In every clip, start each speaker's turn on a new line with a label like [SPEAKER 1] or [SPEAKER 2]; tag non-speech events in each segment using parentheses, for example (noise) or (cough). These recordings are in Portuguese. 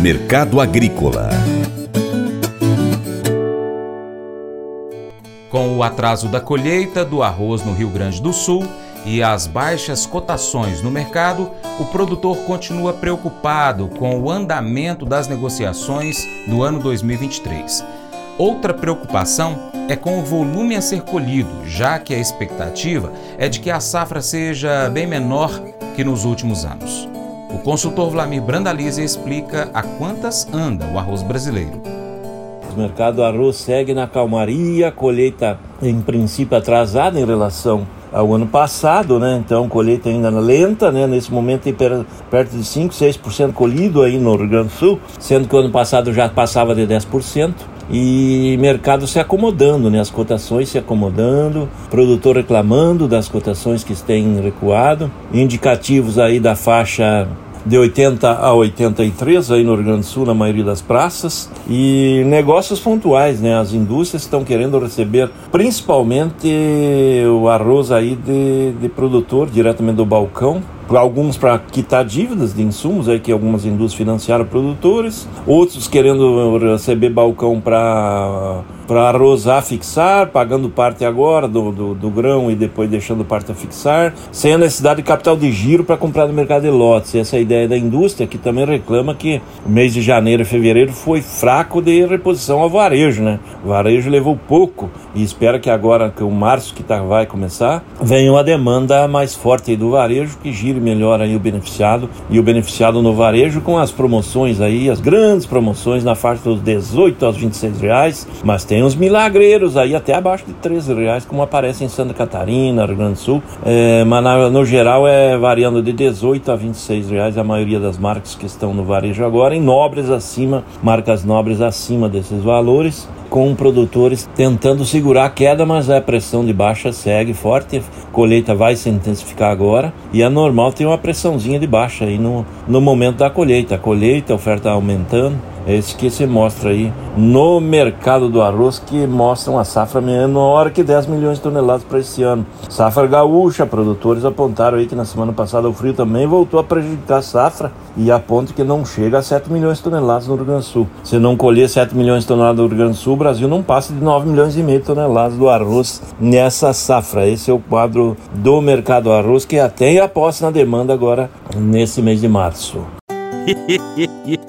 [SPEAKER 1] Mercado Agrícola
[SPEAKER 2] Com o atraso da colheita do arroz no Rio Grande do Sul e as baixas cotações no mercado, o produtor continua preocupado com o andamento das negociações no ano 2023. Outra preocupação é com o volume a ser colhido, já que a expectativa é de que a safra seja bem menor que nos últimos anos. O consultor Vlamir Brandalize explica a quantas anda o arroz brasileiro.
[SPEAKER 3] O mercado do arroz segue na calmaria, colheita em princípio atrasada em relação ao ano passado, né? Então, colheita ainda lenta, né? Nesse momento tem perto de 5, 6% colhido aí no Rio Grande do Sul, sendo que o ano passado já passava de 10% e mercado se acomodando, né? As cotações se acomodando, produtor reclamando das cotações que têm recuado, indicativos aí da faixa de 80 a 83 aí no Rio Grande do Sul, na maioria das praças, e negócios pontuais, né? As indústrias estão querendo receber principalmente o arroz aí de, de produtor diretamente do balcão, alguns para quitar dívidas de insumos aí que algumas indústrias financiaram produtores, outros querendo receber balcão para para arrozar, fixar, pagando parte agora do, do, do, grão e depois deixando parte a fixar, sem a necessidade de capital de giro para comprar no mercado de lotes. Essa é a ideia da indústria, que também reclama que o mês de janeiro e fevereiro foi fraco de reposição ao varejo, né? O varejo levou pouco e espera que agora, que o março que tá, vai começar, venha uma demanda mais forte do varejo que gire melhor aí o beneficiado. E o beneficiado no varejo com as promoções aí, as grandes promoções na faixa dos 18 aos 26 reais, mas tem tem uns milagreiros aí até abaixo de 13 reais, como aparece em Santa Catarina, Rio Grande do Sul. É, mas na, no geral é variando de 18 a 26 reais a maioria das marcas que estão no varejo agora, em nobres acima, marcas nobres acima desses valores com produtores tentando segurar a queda, mas a pressão de baixa segue forte. A colheita vai se intensificar agora e é normal ter uma pressãozinha de baixa aí no, no momento da colheita. A colheita, a oferta aumentando. É isso que se mostra aí no mercado do arroz, que mostra uma safra menor que 10 milhões de toneladas para esse ano. Safra gaúcha, produtores apontaram aí que na semana passada o frio também voltou a prejudicar a safra e aponta que não chega a 7 milhões de toneladas no Rio Grande do Sul. Se não colher 7 milhões de toneladas no Rio Grande do Sul, o Brasil não passa de 9 milhões e meio de toneladas do arroz nessa safra. Esse é o quadro do mercado do arroz que até aposta na demanda agora nesse mês de março. (laughs)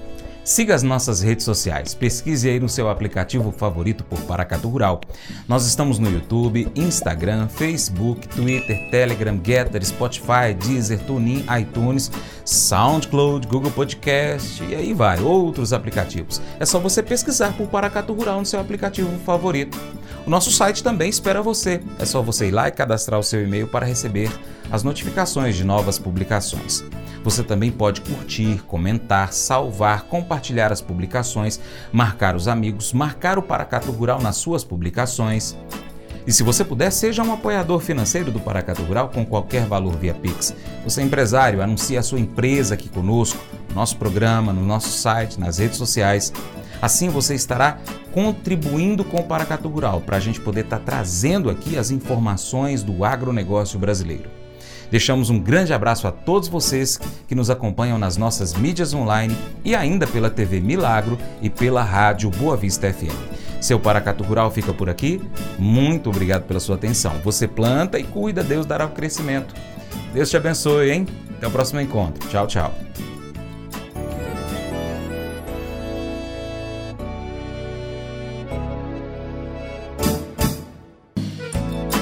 [SPEAKER 2] Siga as nossas redes sociais, pesquise aí no seu aplicativo favorito por Paracatu Rural. Nós estamos no YouTube, Instagram, Facebook, Twitter, Telegram, Getter, Spotify, Deezer, TuneIn, iTunes, SoundCloud, Google Podcast e aí vai, outros aplicativos. É só você pesquisar por Paracatu Rural no seu aplicativo favorito. O nosso site também espera você. É só você ir lá e cadastrar o seu e-mail para receber as notificações de novas publicações. Você também pode curtir, comentar, salvar, compartilhar as publicações, marcar os amigos, marcar o Paracato Rural nas suas publicações. E se você puder, seja um apoiador financeiro do Paracato Rural com qualquer valor via Pix. Você é empresário, anuncie a sua empresa aqui conosco, no nosso programa, no nosso site, nas redes sociais. Assim você estará contribuindo com o Paracato Rural para a gente poder estar tá trazendo aqui as informações do agronegócio brasileiro. Deixamos um grande abraço a todos vocês que nos acompanham nas nossas mídias online e ainda pela TV Milagro e pela rádio Boa Vista FM. Seu Paracato Rural fica por aqui. Muito obrigado pela sua atenção. Você planta e cuida, Deus dará o crescimento. Deus te abençoe, hein? Até o próximo encontro. Tchau, tchau.